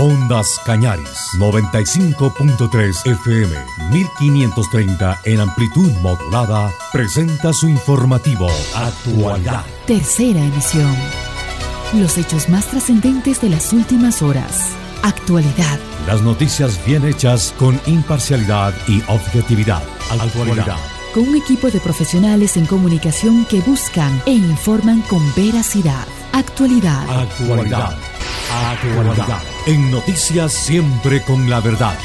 Ondas Cañaris, 95.3 FM, 1530 en amplitud modulada, presenta su informativo Actualidad. Tercera emisión. Los hechos más trascendentes de las últimas horas. Actualidad. Las noticias bien hechas con imparcialidad y objetividad. Actualidad. Con un equipo de profesionales en comunicación que buscan e informan con veracidad. Actualidad. Actualidad. Actualidad. En noticias siempre con la verdad.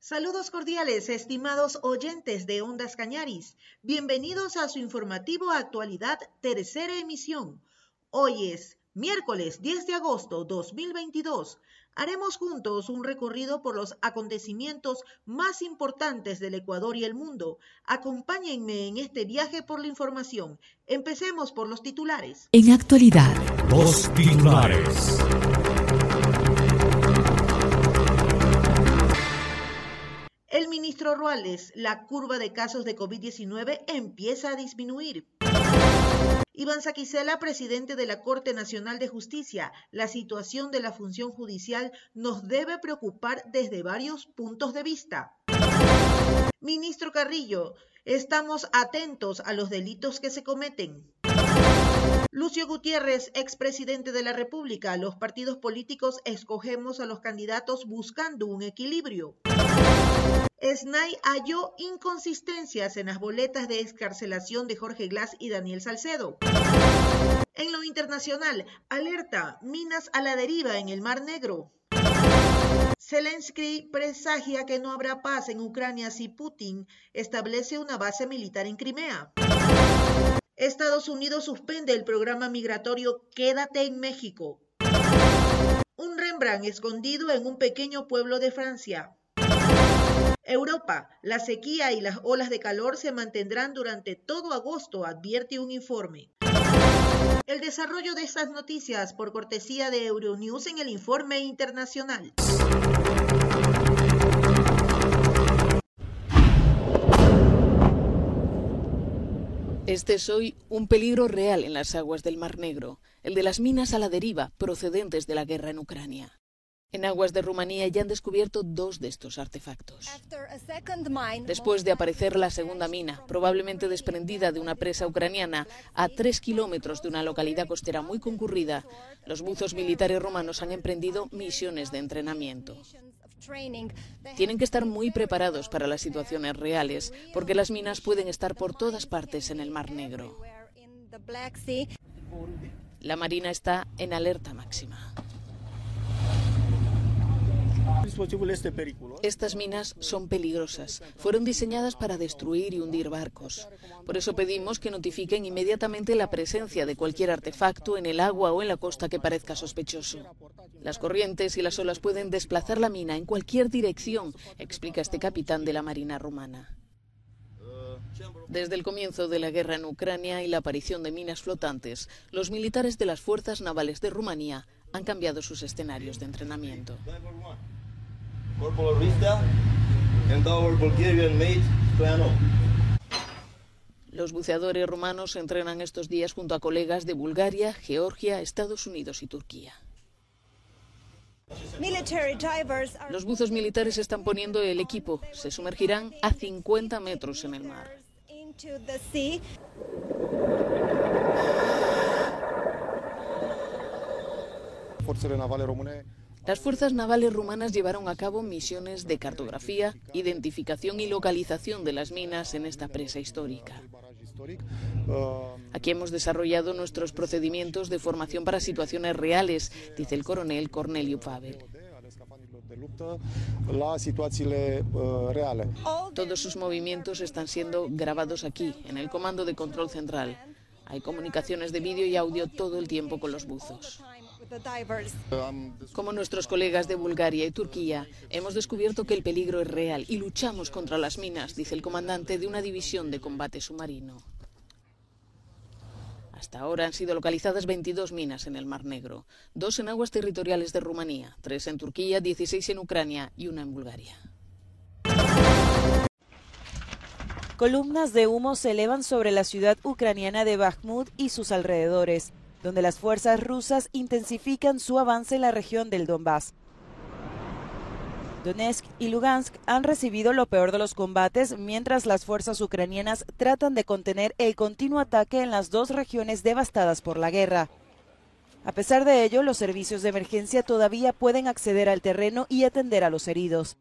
Saludos cordiales, estimados oyentes de Ondas Cañaris. Bienvenidos a su informativo Actualidad, tercera emisión. Hoy es miércoles 10 de agosto 2022. Haremos juntos un recorrido por los acontecimientos más importantes del Ecuador y el mundo. Acompáñenme en este viaje por la información. Empecemos por los titulares. En actualidad. Los titulares. El ministro Ruales, la curva de casos de COVID-19 empieza a disminuir. Iván Saquicela, presidente de la Corte Nacional de Justicia, la situación de la función judicial nos debe preocupar desde varios puntos de vista. Ministro Carrillo, estamos atentos a los delitos que se cometen. Lucio Gutiérrez, expresidente de la República, los partidos políticos escogemos a los candidatos buscando un equilibrio. SNAI halló inconsistencias en las boletas de escarcelación de Jorge Glass y Daniel Salcedo. En lo internacional, alerta, minas a la deriva en el Mar Negro. Zelensky presagia que no habrá paz en Ucrania si Putin establece una base militar en Crimea. Estados Unidos suspende el programa migratorio Quédate en México. Un Rembrandt escondido en un pequeño pueblo de Francia. Europa, la sequía y las olas de calor se mantendrán durante todo agosto, advierte un informe. El desarrollo de estas noticias por cortesía de Euronews en el informe internacional. Este es hoy un peligro real en las aguas del Mar Negro, el de las minas a la deriva procedentes de la guerra en Ucrania. En aguas de Rumanía ya han descubierto dos de estos artefactos. Después de aparecer la segunda mina, probablemente desprendida de una presa ucraniana, a tres kilómetros de una localidad costera muy concurrida, los buzos militares romanos han emprendido misiones de entrenamiento. Tienen que estar muy preparados para las situaciones reales, porque las minas pueden estar por todas partes en el Mar Negro. La Marina está en alerta máxima. Estas minas son peligrosas. Fueron diseñadas para destruir y hundir barcos. Por eso pedimos que notifiquen inmediatamente la presencia de cualquier artefacto en el agua o en la costa que parezca sospechoso. Las corrientes y las olas pueden desplazar la mina en cualquier dirección, explica este capitán de la Marina rumana. Desde el comienzo de la guerra en Ucrania y la aparición de minas flotantes, los militares de las fuerzas navales de Rumanía han cambiado sus escenarios de entrenamiento. Los buceadores rumanos entrenan estos días junto a colegas de Bulgaria, Georgia, Estados Unidos y Turquía. Los buzos militares están poniendo el equipo. Se sumergirán a 50 metros en el mar. Las fuerzas navales rumanas llevaron a cabo misiones de cartografía, identificación y localización de las minas en esta presa histórica. Aquí hemos desarrollado nuestros procedimientos de formación para situaciones reales, dice el coronel Cornelio Pavel. Todos sus movimientos están siendo grabados aquí, en el comando de control central. Hay comunicaciones de vídeo y audio todo el tiempo con los buzos. Como nuestros colegas de Bulgaria y Turquía, hemos descubierto que el peligro es real y luchamos contra las minas, dice el comandante de una división de combate submarino. Hasta ahora han sido localizadas 22 minas en el Mar Negro, dos en aguas territoriales de Rumanía, tres en Turquía, 16 en Ucrania y una en Bulgaria. Columnas de humo se elevan sobre la ciudad ucraniana de Bakhmut y sus alrededores. Donde las fuerzas rusas intensifican su avance en la región del Donbass. Donetsk y Lugansk han recibido lo peor de los combates mientras las fuerzas ucranianas tratan de contener el continuo ataque en las dos regiones devastadas por la guerra. A pesar de ello, los servicios de emergencia todavía pueden acceder al terreno y atender a los heridos.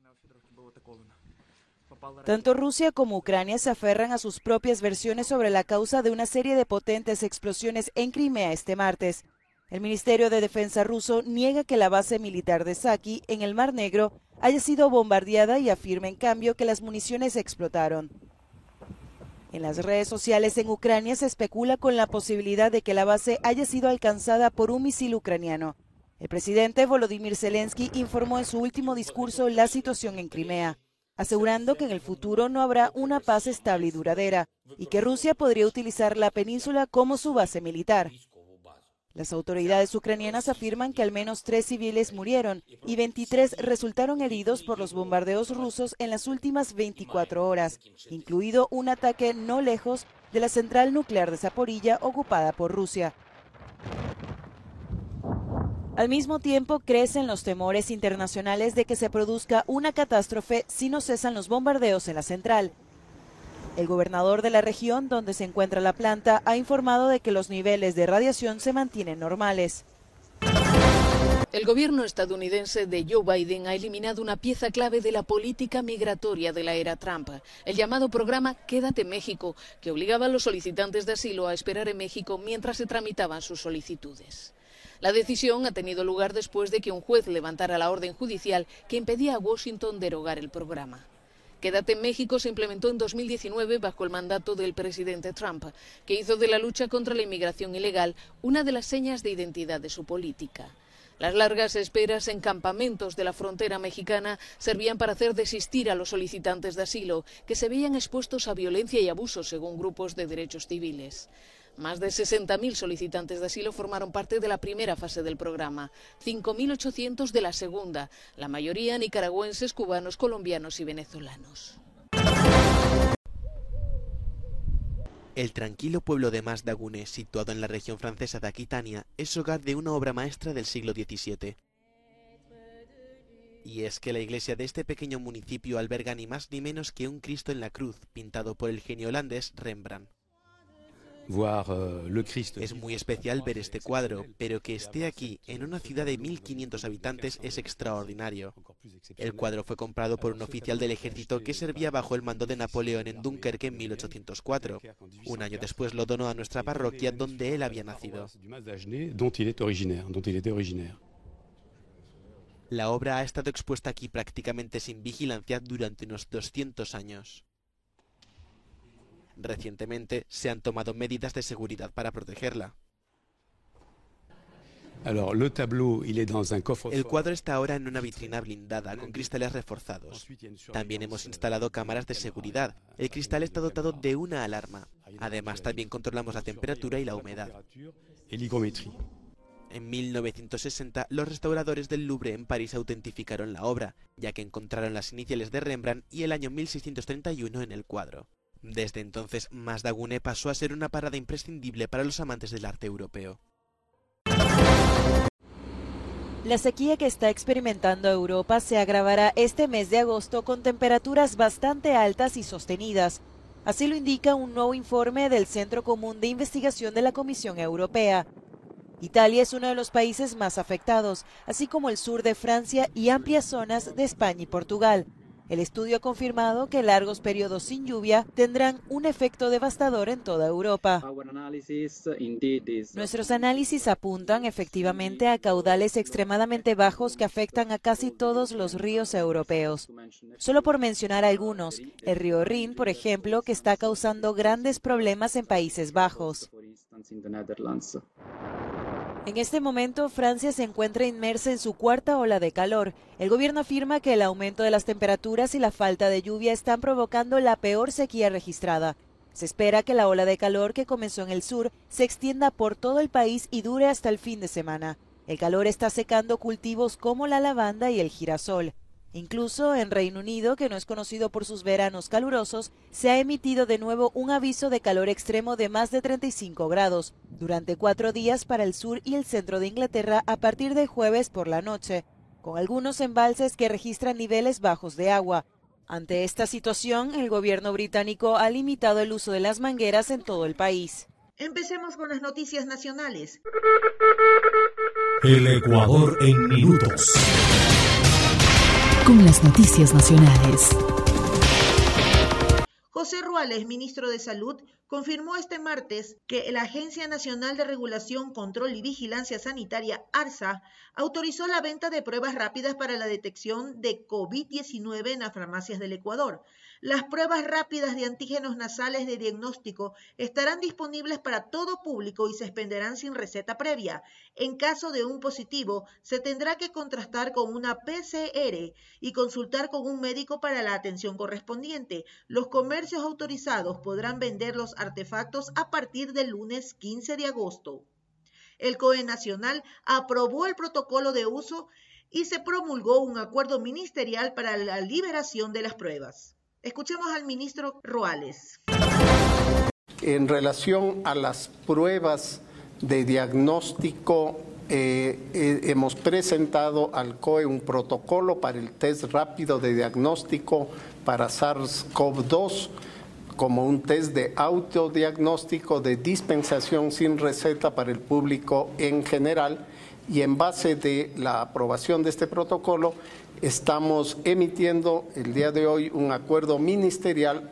Tanto Rusia como Ucrania se aferran a sus propias versiones sobre la causa de una serie de potentes explosiones en Crimea este martes. El Ministerio de Defensa ruso niega que la base militar de Saki, en el Mar Negro, haya sido bombardeada y afirma en cambio que las municiones explotaron. En las redes sociales en Ucrania se especula con la posibilidad de que la base haya sido alcanzada por un misil ucraniano. El presidente Volodymyr Zelensky informó en su último discurso la situación en Crimea, asegurando que en el futuro no habrá una paz estable y duradera y que Rusia podría utilizar la península como su base militar. Las autoridades ucranianas afirman que al menos tres civiles murieron y 23 resultaron heridos por los bombardeos rusos en las últimas 24 horas, incluido un ataque no lejos de la central nuclear de Zaporilla ocupada por Rusia. Al mismo tiempo, crecen los temores internacionales de que se produzca una catástrofe si no cesan los bombardeos en la central, el gobernador de la región donde se encuentra la planta ha informado de que los niveles de radiación se mantienen normales. El gobierno estadounidense de Joe Biden ha eliminado una pieza clave de la política migratoria de la era Trump, el llamado programa Quédate México, que obligaba a los solicitantes de asilo a esperar en México mientras se tramitaban sus solicitudes. La decisión ha tenido lugar después de que un juez levantara la orden judicial que impedía a Washington derogar el programa. Quédate en México se implementó en 2019 bajo el mandato del presidente Trump, que hizo de la lucha contra la inmigración ilegal una de las señas de identidad de su política. Las largas esperas en campamentos de la frontera mexicana servían para hacer desistir a los solicitantes de asilo, que se veían expuestos a violencia y abuso según grupos de derechos civiles. Más de 60.000 solicitantes de asilo formaron parte de la primera fase del programa, 5.800 de la segunda, la mayoría nicaragüenses, cubanos, colombianos y venezolanos. El tranquilo pueblo de Masdagune, situado en la región francesa de Aquitania, es hogar de una obra maestra del siglo XVII. Y es que la iglesia de este pequeño municipio alberga ni más ni menos que un Cristo en la cruz, pintado por el genio holandés Rembrandt. Euh, es muy especial ver este cuadro, pero que esté aquí, en una ciudad de 1.500 habitantes, es extraordinario. El cuadro fue comprado por un oficial del ejército que servía bajo el mando de Napoleón en Dunkerque en 1804. Un año después lo donó a nuestra parroquia donde él había nacido. La obra ha estado expuesta aquí prácticamente sin vigilancia durante unos 200 años. Recientemente se han tomado medidas de seguridad para protegerla. El cuadro está ahora en una vitrina blindada con cristales reforzados. También hemos instalado cámaras de seguridad. El cristal está dotado de una alarma. Además, también controlamos la temperatura y la humedad. En 1960, los restauradores del Louvre en París autentificaron la obra, ya que encontraron las iniciales de Rembrandt y el año 1631 en el cuadro. Desde entonces, Masdagune pasó a ser una parada imprescindible para los amantes del arte europeo. La sequía que está experimentando Europa se agravará este mes de agosto con temperaturas bastante altas y sostenidas. Así lo indica un nuevo informe del Centro Común de Investigación de la Comisión Europea. Italia es uno de los países más afectados, así como el sur de Francia y amplias zonas de España y Portugal. El estudio ha confirmado que largos periodos sin lluvia tendrán un efecto devastador en toda Europa. Nuestros análisis apuntan efectivamente a caudales extremadamente bajos que afectan a casi todos los ríos europeos. Solo por mencionar algunos, el río Rin, por ejemplo, que está causando grandes problemas en Países Bajos. En este momento, Francia se encuentra inmersa en su cuarta ola de calor. El gobierno afirma que el aumento de las temperaturas y la falta de lluvia están provocando la peor sequía registrada. Se espera que la ola de calor que comenzó en el sur se extienda por todo el país y dure hasta el fin de semana. El calor está secando cultivos como la lavanda y el girasol. Incluso en Reino Unido, que no es conocido por sus veranos calurosos, se ha emitido de nuevo un aviso de calor extremo de más de 35 grados durante cuatro días para el sur y el centro de Inglaterra a partir de jueves por la noche, con algunos embalses que registran niveles bajos de agua. Ante esta situación, el gobierno británico ha limitado el uso de las mangueras en todo el país. Empecemos con las noticias nacionales. El Ecuador en minutos con las noticias nacionales. José Ruales, ministro de Salud, confirmó este martes que la Agencia Nacional de Regulación, Control y Vigilancia Sanitaria, ARSA, autorizó la venta de pruebas rápidas para la detección de COVID-19 en las farmacias del Ecuador. Las pruebas rápidas de antígenos nasales de diagnóstico estarán disponibles para todo público y se expenderán sin receta previa. En caso de un positivo, se tendrá que contrastar con una PCR y consultar con un médico para la atención correspondiente. Los comercios autorizados podrán vender los artefactos a partir del lunes 15 de agosto. El COE Nacional aprobó el protocolo de uso y se promulgó un acuerdo ministerial para la liberación de las pruebas. Escuchemos al ministro Roales. En relación a las pruebas de diagnóstico, eh, eh, hemos presentado al COE un protocolo para el test rápido de diagnóstico para SARS-CoV-2 como un test de autodiagnóstico de dispensación sin receta para el público en general y en base de la aprobación de este protocolo estamos emitiendo el día de hoy un acuerdo ministerial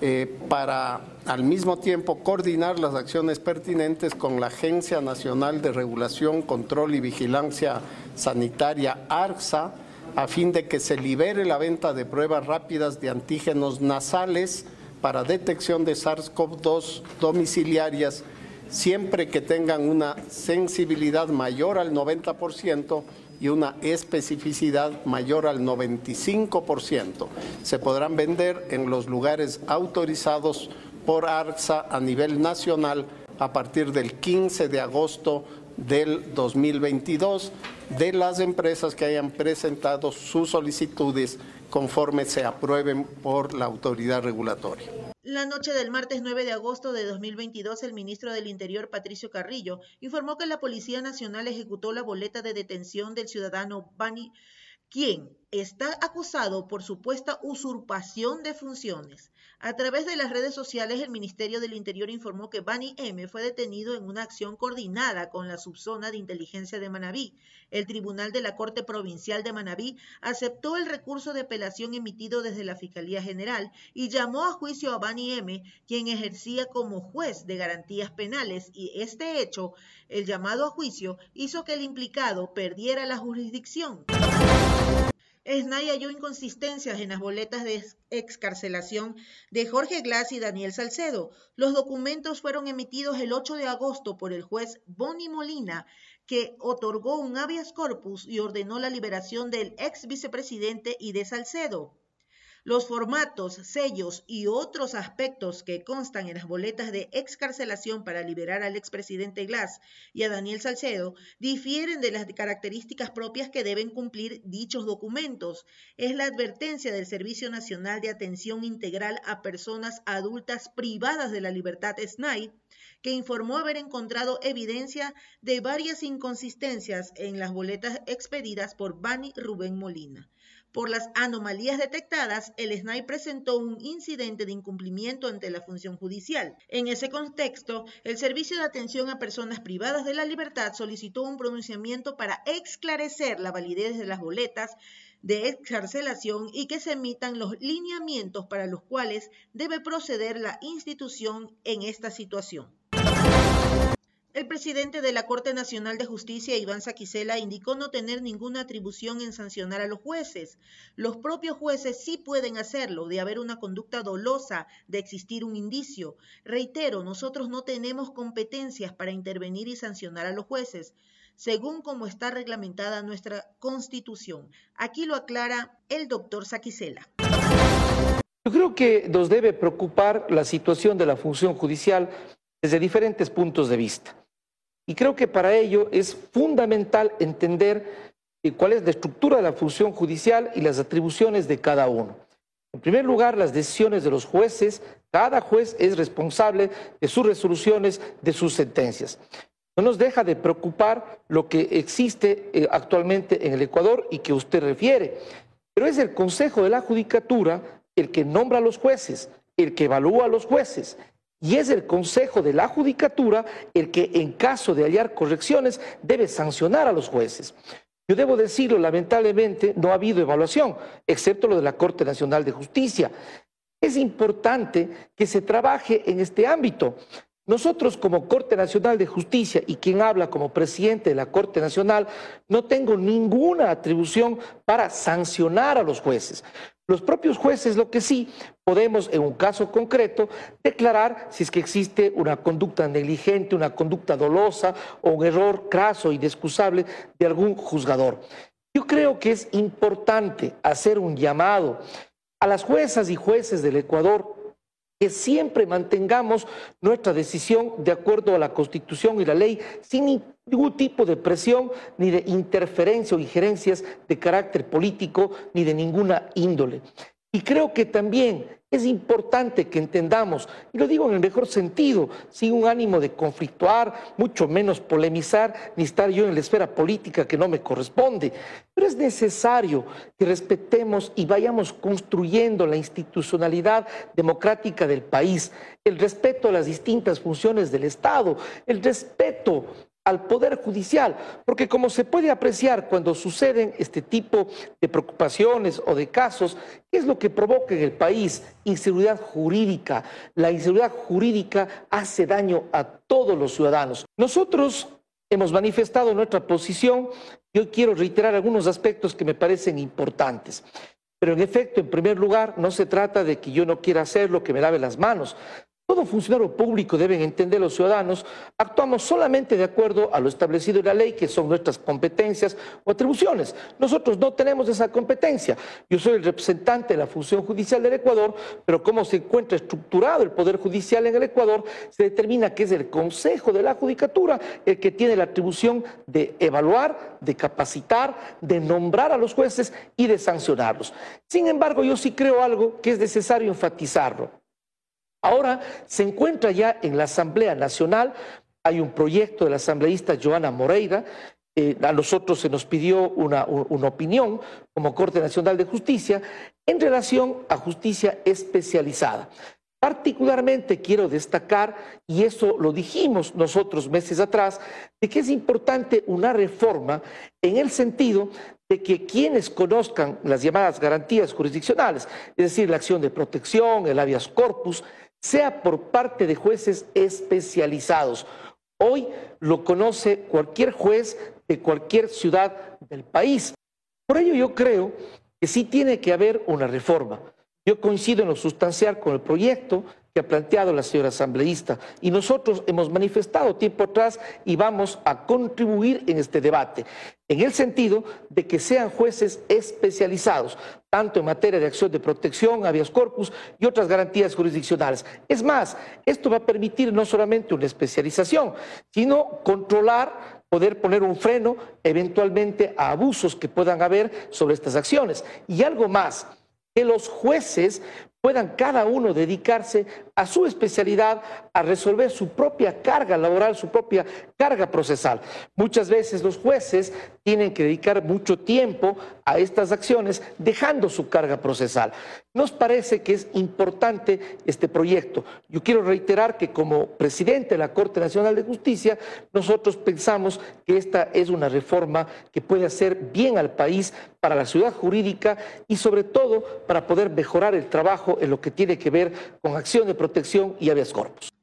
eh, para al mismo tiempo coordinar las acciones pertinentes con la Agencia Nacional de Regulación, Control y Vigilancia Sanitaria, ARSA, a fin de que se libere la venta de pruebas rápidas de antígenos nasales para detección de SARS-CoV-2 domiciliarias, siempre que tengan una sensibilidad mayor al 90% y una especificidad mayor al 95%. Se podrán vender en los lugares autorizados por ARSA a nivel nacional a partir del 15 de agosto del 2022 de las empresas que hayan presentado sus solicitudes conforme se aprueben por la autoridad regulatoria. La noche del martes 9 de agosto de 2022, el ministro del Interior, Patricio Carrillo, informó que la Policía Nacional ejecutó la boleta de detención del ciudadano Bani, quien está acusado por supuesta usurpación de funciones. A través de las redes sociales, el Ministerio del Interior informó que Bani M fue detenido en una acción coordinada con la subzona de inteligencia de Manabí. El Tribunal de la Corte Provincial de Manabí aceptó el recurso de apelación emitido desde la Fiscalía General y llamó a juicio a Bani M, quien ejercía como juez de garantías penales, y este hecho, el llamado a juicio, hizo que el implicado perdiera la jurisdicción. SNAI halló inconsistencias en las boletas de excarcelación de Jorge Glass y Daniel Salcedo. Los documentos fueron emitidos el 8 de agosto por el juez Boni Molina, que otorgó un habeas corpus y ordenó la liberación del ex vicepresidente y de Salcedo. Los formatos, sellos y otros aspectos que constan en las boletas de excarcelación para liberar al expresidente Glass y a Daniel Salcedo difieren de las características propias que deben cumplir dichos documentos. Es la advertencia del Servicio Nacional de Atención Integral a Personas Adultas Privadas de la Libertad SNAI que informó haber encontrado evidencia de varias inconsistencias en las boletas expedidas por Bani Rubén Molina. Por las anomalías detectadas, el SNAI presentó un incidente de incumplimiento ante la función judicial. En ese contexto, el Servicio de Atención a Personas Privadas de la Libertad solicitó un pronunciamiento para esclarecer la validez de las boletas de excarcelación y que se emitan los lineamientos para los cuales debe proceder la institución en esta situación. El presidente de la Corte Nacional de Justicia, Iván Saquicela, indicó no tener ninguna atribución en sancionar a los jueces. Los propios jueces sí pueden hacerlo, de haber una conducta dolosa, de existir un indicio. Reitero, nosotros no tenemos competencias para intervenir y sancionar a los jueces, según como está reglamentada nuestra Constitución. Aquí lo aclara el doctor Saquicela. Yo creo que nos debe preocupar la situación de la función judicial desde diferentes puntos de vista. Y creo que para ello es fundamental entender cuál es la estructura de la función judicial y las atribuciones de cada uno. En primer lugar, las decisiones de los jueces. Cada juez es responsable de sus resoluciones, de sus sentencias. No nos deja de preocupar lo que existe eh, actualmente en el Ecuador y que usted refiere, pero es el Consejo de la Judicatura el que nombra a los jueces, el que evalúa a los jueces, y es el Consejo de la Judicatura el que en caso de hallar correcciones debe sancionar a los jueces. Yo debo decirlo, lamentablemente no ha habido evaluación, excepto lo de la Corte Nacional de Justicia. Es importante que se trabaje en este ámbito. Nosotros como Corte Nacional de Justicia y quien habla como presidente de la Corte Nacional, no tengo ninguna atribución para sancionar a los jueces. Los propios jueces lo que sí podemos, en un caso concreto, declarar si es que existe una conducta negligente, una conducta dolosa o un error craso y descusable de algún juzgador. Yo creo que es importante hacer un llamado a las juezas y jueces del Ecuador que siempre mantengamos nuestra decisión de acuerdo a la Constitución y la ley, sin ningún tipo de presión ni de interferencia o injerencias de carácter político ni de ninguna índole. Y creo que también es importante que entendamos, y lo digo en el mejor sentido, sin un ánimo de conflictuar, mucho menos polemizar, ni estar yo en la esfera política que no me corresponde, pero es necesario que respetemos y vayamos construyendo la institucionalidad democrática del país, el respeto a las distintas funciones del Estado, el respeto al Poder Judicial, porque como se puede apreciar cuando suceden este tipo de preocupaciones o de casos, ¿qué es lo que provoca en el país? Inseguridad jurídica. La inseguridad jurídica hace daño a todos los ciudadanos. Nosotros hemos manifestado nuestra posición y hoy quiero reiterar algunos aspectos que me parecen importantes. Pero en efecto, en primer lugar, no se trata de que yo no quiera hacerlo, que me lave las manos, todo funcionario público deben entender los ciudadanos, actuamos solamente de acuerdo a lo establecido en la ley, que son nuestras competencias o atribuciones. Nosotros no tenemos esa competencia. Yo soy el representante de la función judicial del Ecuador, pero como se encuentra estructurado el Poder Judicial en el Ecuador, se determina que es el Consejo de la Judicatura el que tiene la atribución de evaluar, de capacitar, de nombrar a los jueces y de sancionarlos. Sin embargo, yo sí creo algo que es necesario enfatizarlo. Ahora se encuentra ya en la Asamblea Nacional, hay un proyecto de la asambleísta Joana Moreira, eh, a nosotros se nos pidió una, una, opinión como Corte Nacional de Justicia en relación a justicia especializada. Particularmente quiero destacar, y eso lo dijimos nosotros meses atrás, de que es importante una reforma en el sentido de que quienes conozcan las llamadas garantías jurisdiccionales, es decir, la acción de protección, el habeas corpus, sea por parte de jueces especializados. Hoy lo conoce cualquier juez de cualquier ciudad del país. Por ello yo creo que sí tiene que haber una reforma. Yo coincido en lo sustancial con el proyecto que ha planteado la señora asambleísta y nosotros hemos manifestado tiempo atrás y vamos a contribuir en este debate, en el sentido de que sean jueces especializados, tanto en materia de acción de protección, habeas corpus y otras garantías jurisdiccionales. Es más, esto va a permitir no solamente una especialización, sino controlar poder poner un freno eventualmente a abusos que puedan haber sobre estas acciones. Y algo más, que los jueces puedan cada uno dedicarse a su especialidad, a resolver su propia carga laboral, su propia carga procesal. Muchas veces los jueces tienen que dedicar mucho tiempo a estas acciones, dejando su carga procesal. Nos parece que es importante este proyecto. Yo quiero reiterar que como presidente de la Corte Nacional de Justicia, nosotros pensamos que esta es una reforma que puede hacer bien al país para la ciudad jurídica y sobre todo para poder mejorar el trabajo en lo que tiene que ver con acción de protección y habeas corpus.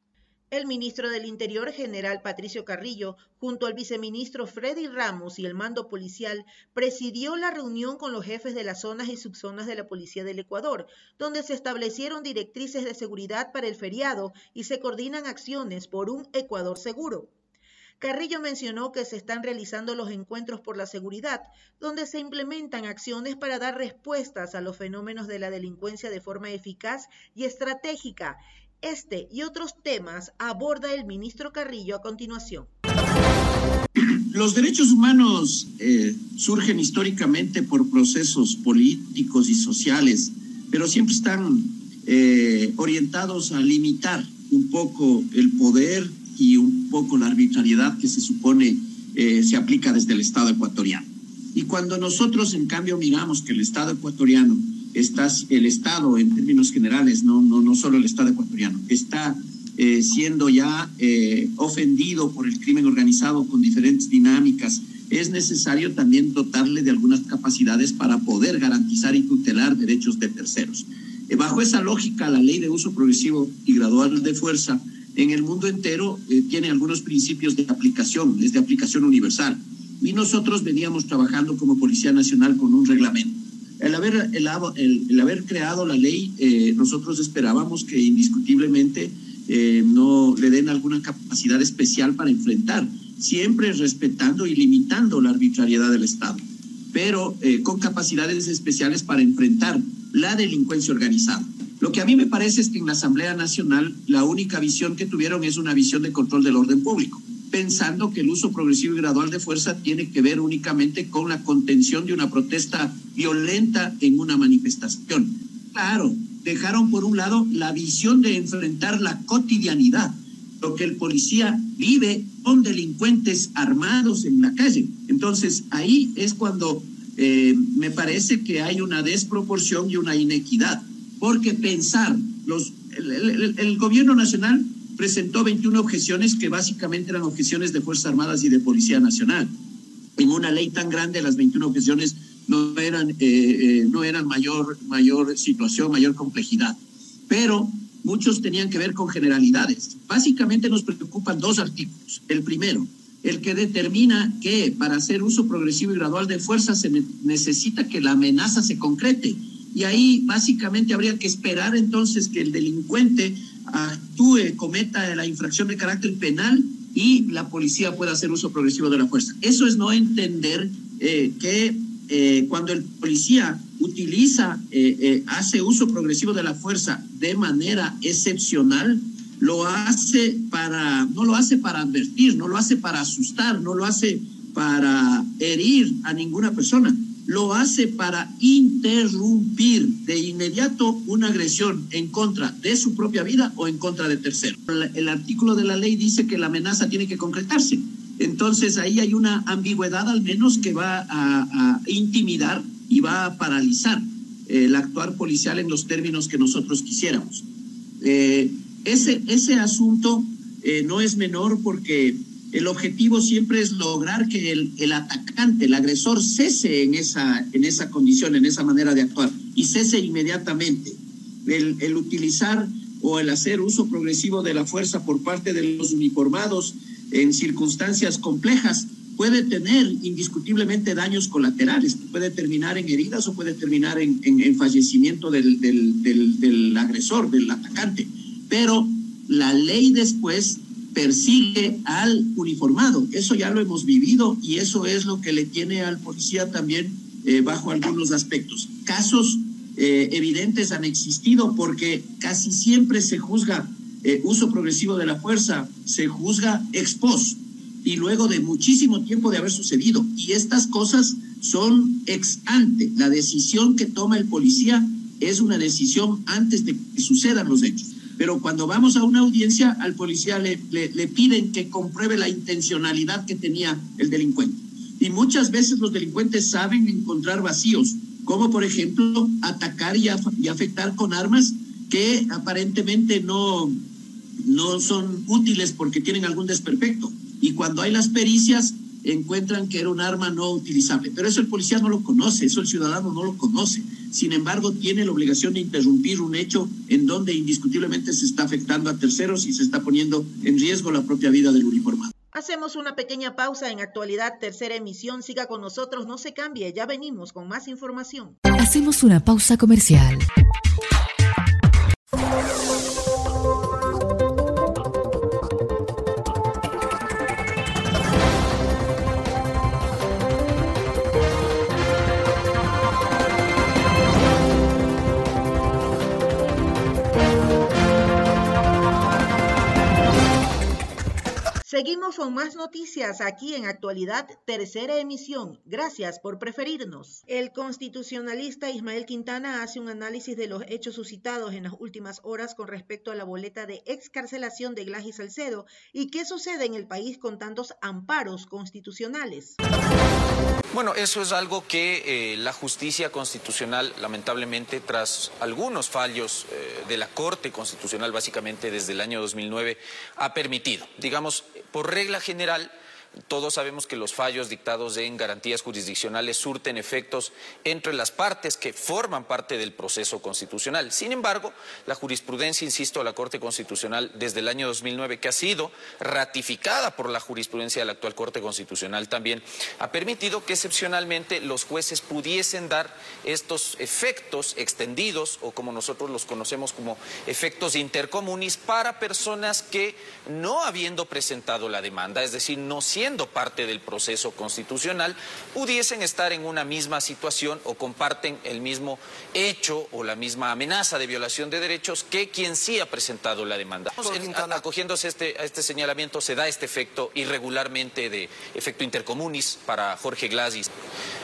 El ministro del Interior, general Patricio Carrillo, junto al viceministro Freddy Ramos y el mando policial, presidió la reunión con los jefes de las zonas y subzonas de la Policía del Ecuador, donde se establecieron directrices de seguridad para el feriado y se coordinan acciones por un Ecuador seguro. Carrillo mencionó que se están realizando los encuentros por la seguridad, donde se implementan acciones para dar respuestas a los fenómenos de la delincuencia de forma eficaz y estratégica. Este y otros temas aborda el ministro Carrillo a continuación. Los derechos humanos eh, surgen históricamente por procesos políticos y sociales, pero siempre están eh, orientados a limitar un poco el poder y un poco la arbitrariedad que se supone eh, se aplica desde el Estado ecuatoriano. Y cuando nosotros, en cambio, miramos que el Estado ecuatoriano está, el Estado en términos generales, no, no, no solo el Estado ecuatoriano, está eh, siendo ya eh, ofendido por el crimen organizado con diferentes dinámicas, es necesario también dotarle de algunas capacidades para poder garantizar y tutelar derechos de terceros. bajo esa lógica, la ley de uso progresivo y gradual de fuerza en el mundo entero eh, tiene algunos principios de aplicación, es de aplicación universal. Y nosotros veníamos trabajando como Policía Nacional con un reglamento. El haber, el, el, haber creado la ley, eh, nosotros esperábamos que indiscutiblemente eh, no le den alguna capacidad especial para enfrentar, siempre respetando y limitando la arbitrariedad del Estado, pero con capacidades especiales para enfrentar la delincuencia organizada. Lo que a mí me parece es que en la Asamblea Nacional la única visión que tuvieron es una visión de control del orden público, pensando que el uso progresivo y gradual de fuerza tiene que ver únicamente con la contención de una protesta violenta en una manifestación. Claro, dejaron por un lado la visión de enfrentar la cotidianidad, lo que el policía vive con delincuentes armados en la calle. Entonces ahí es cuando eh, me parece que hay una desproporción y una inequidad porque pensar, los, el, gobierno nacional presentó 21 objeciones que básicamente eran objeciones de Fuerzas Armadas y de Policía Nacional. En una ley tan grande, las 21 objeciones no eran, eh, eh, no eran mayor, mayor situación, mayor complejidad. Pero muchos tenían que ver con generalidades. Básicamente nos preocupan dos artículos. El primero, el que determina que para hacer uso progresivo y gradual de fuerza se necesita que la amenaza se concrete y ahí básicamente habría que esperar entonces que el delincuente actúe, cometa la infracción de carácter penal y la policía pueda hacer uso progresivo de la fuerza. Eso es no entender eh, que eh, cuando el policía utiliza, eh, hace uso progresivo de la fuerza de manera excepcional, lo hace para, no lo hace para advertir, no lo hace para asustar, no lo hace para herir a ninguna persona, lo hace para interrumpir de inmediato una agresión en contra de su propia vida o en contra de tercero. El artículo de la ley dice que la amenaza tiene que concretarse. Entonces ahí hay una ambigüedad al menos que va a, intimidar y va a paralizar el actuar policial en los términos que nosotros quisiéramos. Eh, ese, ese asunto eh, no es menor porque el objetivo siempre es lograr que el, atacante, el agresor, cese en esa, en esa condición, en esa manera de actuar y cese inmediatamente. El, el utilizar o el hacer uso progresivo de la fuerza por parte de los uniformados en circunstancias complejas puede tener indiscutiblemente daños colaterales, puede terminar en heridas o puede terminar en, en, fallecimiento del, del, del, agresor, del atacante. Pero la ley después persigue al uniformado. Eso ya lo hemos vivido y eso es lo que le tiene al policía también eh, bajo algunos aspectos. Casos eh, evidentes han existido porque casi siempre se juzga eh, uso progresivo de la fuerza, se juzga ex post y luego de muchísimo tiempo de haber sucedido. Y estas cosas son ex ante. La decisión que toma el policía es una decisión antes de que sucedan los hechos. Pero cuando vamos a una audiencia, al policía le, le, piden que compruebe la intencionalidad que tenía el delincuente. Y muchas veces los delincuentes saben encontrar vacíos, como por ejemplo atacar y, y afectar con armas que aparentemente no, no son útiles porque tienen algún desperfecto. Y cuando hay las pericias, encuentran que era un arma no utilizable. Pero eso el policía no lo conoce, eso el ciudadano no lo conoce. Sin embargo, tiene la obligación de interrumpir un hecho en donde indiscutiblemente se está afectando a terceros y se está poniendo en riesgo la propia vida del uniformado. Hacemos una pequeña pausa en actualidad, tercera emisión. Siga con nosotros, no se cambie, ya venimos con más información. Hacemos una pausa comercial. Seguimos con más noticias aquí en Actualidad, tercera emisión. Gracias por preferirnos. El constitucionalista Ismael Quintana hace un análisis de los hechos suscitados en las últimas horas con respecto a la boleta de excarcelación de Gladys Salcedo y qué sucede en el país con tantos amparos constitucionales. Bueno, eso es algo que eh, la justicia constitucional, lamentablemente, tras algunos fallos eh, de la Corte Constitucional, básicamente desde el año 2009, ha permitido. Digamos, por regla general, todos sabemos que los fallos dictados en garantías jurisdiccionales surten efectos entre las partes que forman parte del proceso constitucional. Sin embargo, la jurisprudencia, insisto, de la Corte Constitucional desde el año 2009, que ha sido ratificada por la jurisprudencia de la actual Corte Constitucional también, ha permitido que excepcionalmente los jueces pudiesen dar estos efectos extendidos, o como nosotros los conocemos como efectos intercomunis, para personas que no habiendo presentado la demanda, es decir, no siendo siendo parte del proceso constitucional, pudiesen estar en una misma situación o comparten el mismo hecho o la misma amenaza de violación de derechos que quien sí ha presentado la demanda. acogiéndose este, a este señalamiento, se da este efecto irregularmente de efecto intercomunis para Jorge Glasis.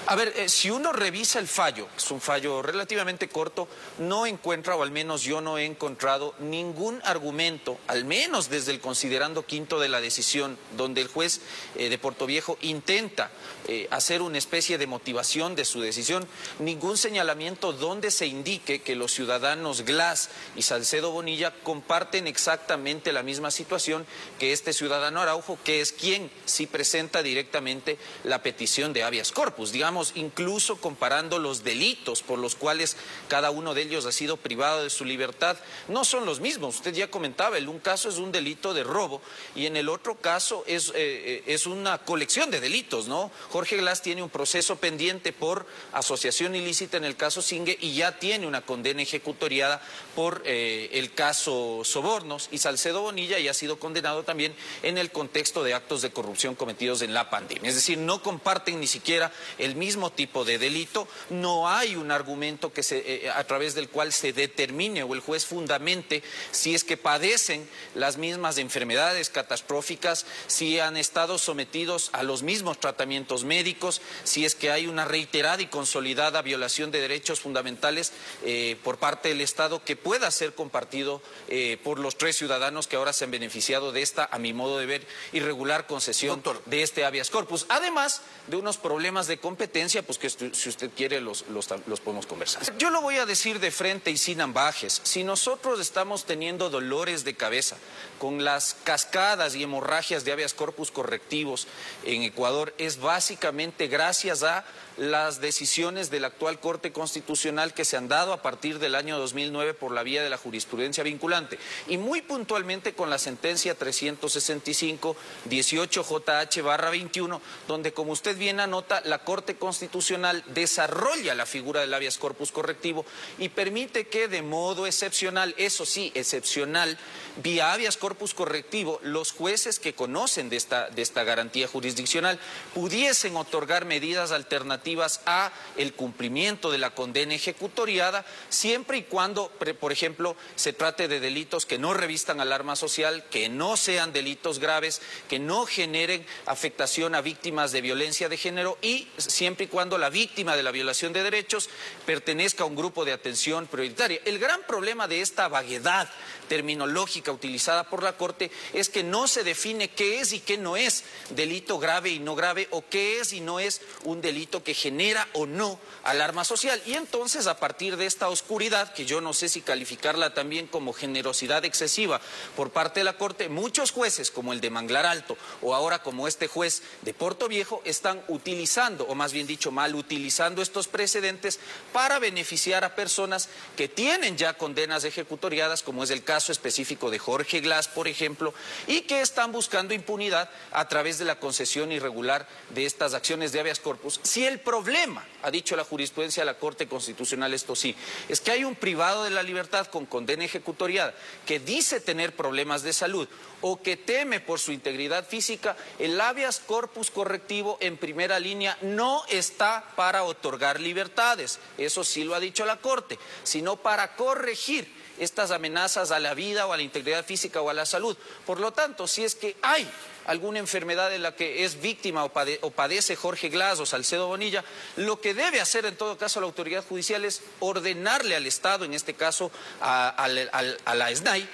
A ver, eh, si uno revisa el fallo, es un fallo relativamente corto, no encuentra, o al menos yo no he encontrado, ningún argumento, al menos desde el considerando quinto de la decisión, donde el juez eh, de Puerto Viejo intenta eh, hacer una especie de motivación de su decisión, ningún señalamiento donde se indique que los ciudadanos Glass y Salcedo Bonilla comparten exactamente la misma situación que este ciudadano Araujo, que es quien sí presenta directamente la petición de habeas corpus, digamos, incluso comparando los delitos por los cuales cada uno de ellos ha sido privado de su libertad, no son los mismos. Usted ya comentaba, en un caso es un delito de robo y en el otro caso es, eh, es una colección de delitos, ¿no? Glass tiene un proceso pendiente por asociación ilícita en el caso Singue y ya tiene una condena ejecutoriada por eh, el caso Sobornos y Salcedo Bonilla ya ha sido condenado también en el contexto de actos de corrupción cometidos en la pandemia. Es decir, no comparten ni siquiera el mismo tipo de delito, no hay un argumento que se, eh, a través del cual se determine o el juez fundamente si es que padecen las mismas enfermedades catastróficas, si han estado sometidos a los mismos tratamientos médicos, si es que hay una reiterada y consolidada violación de derechos fundamentales eh, por parte del Estado que pueda ser compartido eh, por los tres ciudadanos que ahora se han beneficiado de esta, a mi modo de ver, irregular concesión de este habeas corpus. Además de unos problemas de competencia, pues que si usted quiere los, los, los podemos conversar. Yo lo voy a decir de frente y sin ambajes. Si nosotros estamos teniendo dolores de cabeza con las cascadas y hemorragias de habeas corpus correctivos en Ecuador, es básicamente gracias a las decisiones de la actual Corte Constitucional que se han dado a partir del año 2009 por la vía de la jurisprudencia vinculante. Y muy puntualmente con la sentencia 365 18 JH 21 donde como usted bien anota la Corte Constitucional desarrolla la figura del habeas corpus correctivo y permite que de modo excepcional, eso sí, excepcional, vía habeas corpus correctivo, los jueces que conocen de esta, de esta garantía jurisdiccional pudiesen otorgar medidas alternativas a el cumplimiento de la condena ejecutoriada, siempre y cuando, por ejemplo, se trate de delitos que no revistan alarma social, que no sean delitos graves, que no generen afectación a víctimas de violencia de género y siempre y cuando la víctima de la violación de derechos pertenezca a un grupo de atención prioritaria. El gran problema de esta vaguedad terminológica utilizada por la Corte es que no se define qué es y qué no es delito grave y no grave o qué es y no es un delito que genera o no alarma social. Y entonces, a partir de esta oscuridad, que yo no sé si calificarla también como generosidad excesiva por parte de la Corte, muchos jueces, como el de Manglar Alto o ahora como este juez de Puerto Viejo, están utilizando, o más bien dicho, mal utilizando estos precedentes para beneficiar a personas que tienen ya condenas ejecutoriadas, como es el caso específico de Jorge Glass, por ejemplo, y que están buscando impunidad a través de la concesión irregular de estas acciones de habeas corpus. Si el problema, ha dicho la jurisprudencia de la Corte Constitucional, esto sí, es que hay un privado de la libertad con condena ejecutoriada que dice tener problemas de salud o que teme por su integridad física, el habeas corpus correctivo en primera línea no está para otorgar libertades, eso sí lo ha dicho la Corte, sino para corregir estas amenazas a la vida o a la integridad física o a la salud. Por lo tanto, si es que hay alguna enfermedad en la que es víctima o, padece Jorge Glass o Salcedo Bonilla, lo que debe hacer en todo caso la autoridad judicial es ordenarle al Estado, en este caso a, la SNAI,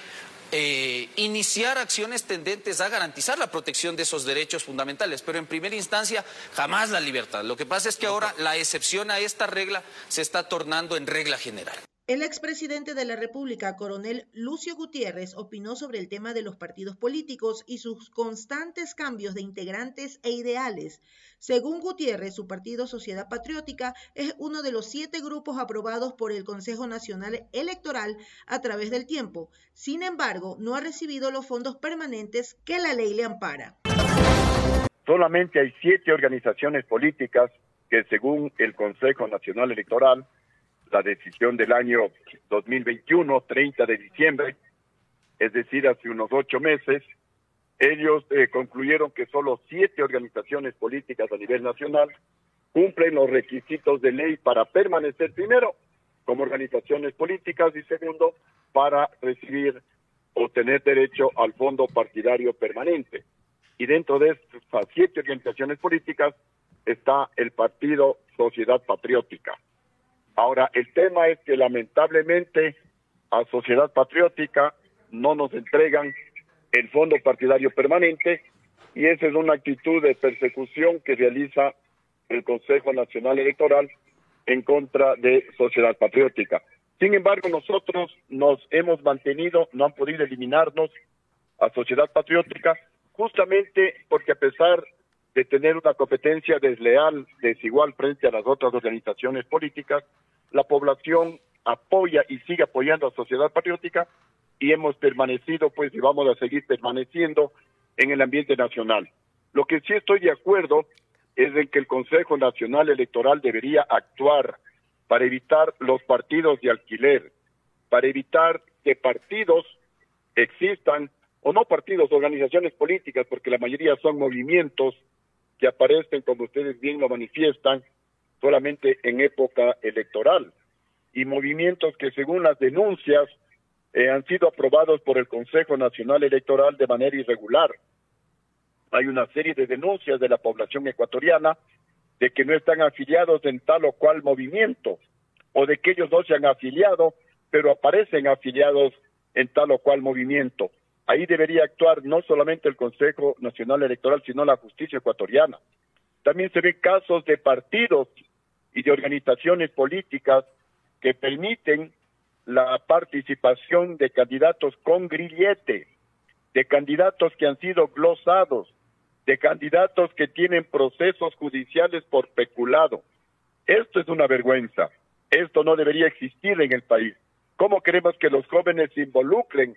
eh, iniciar acciones tendentes a garantizar la protección de esos derechos fundamentales, pero en primera instancia jamás la libertad. Lo que pasa es que ahora la excepción a esta regla se está tornando en regla general. El expresidente de la República, coronel Lucio Gutiérrez, opinó sobre el tema de los partidos políticos y sus constantes cambios de integrantes e ideales. Según Gutiérrez, su partido Sociedad Patriótica es uno de los siete grupos aprobados por el Consejo Nacional Electoral a través del tiempo. Sin embargo, no ha recibido los fondos permanentes que la ley le ampara. Solamente hay siete organizaciones políticas que según el Consejo Nacional Electoral la decisión del año 2021, 30 de diciembre, es decir, hace unos ocho meses, ellos eh, concluyeron que solo siete organizaciones políticas a nivel nacional cumplen los requisitos de ley para permanecer primero como organizaciones políticas y segundo para recibir o tener derecho al fondo partidario permanente. Y dentro de estas siete organizaciones políticas está el partido Sociedad Patriótica. Ahora, el tema es que lamentablemente a Sociedad Patriótica no nos entregan el fondo partidario permanente y esa es una actitud de persecución que realiza el Consejo Nacional Electoral en contra de Sociedad Patriótica. Sin embargo, nosotros nos hemos mantenido, no han podido eliminarnos a Sociedad Patriótica, justamente porque a pesar de tener una competencia desleal, desigual frente a las otras organizaciones políticas, la población apoya y sigue apoyando a Sociedad Patriótica y hemos permanecido, pues, y vamos a seguir permaneciendo en el ambiente nacional. Lo que sí estoy de acuerdo es en que el Consejo Nacional Electoral debería actuar para evitar los partidos de alquiler, para evitar que partidos existan, o no partidos, organizaciones políticas, porque la mayoría son movimientos que aparecen, como ustedes bien lo manifiestan, solamente en época electoral y movimientos que según las denuncias eh, han sido aprobados por el Consejo Nacional Electoral de manera irregular. Hay una serie de denuncias de la población ecuatoriana de que no están afiliados en tal o cual movimiento o de que ellos no se han afiliado, pero aparecen afiliados en tal o cual movimiento. Ahí debería actuar no solamente el Consejo Nacional Electoral, sino la justicia ecuatoriana. También se ven casos de partidos y de organizaciones políticas que permiten la participación de candidatos con grillete, de candidatos que han sido glosados, de candidatos que tienen procesos judiciales por peculado. Esto es una vergüenza. Esto no debería existir en el país. ¿Cómo queremos que los jóvenes se involucren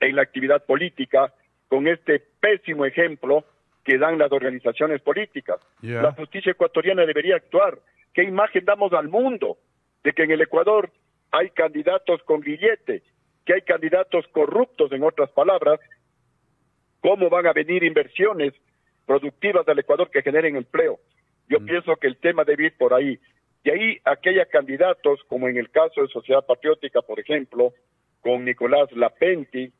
en la actividad política con este pésimo ejemplo que dan las organizaciones políticas. La justicia ecuatoriana debería actuar. ¿Qué imagen damos al mundo de que en el Ecuador hay candidatos con billete, que hay candidatos corruptos, en otras palabras? ¿Cómo van a venir inversiones productivas del Ecuador que generen empleo? Yo mm. pienso que el tema debe ir por ahí. Y ahí aquellos candidatos, como en el caso de Sociedad Patriótica, por ejemplo, con Nicolás Lapenti,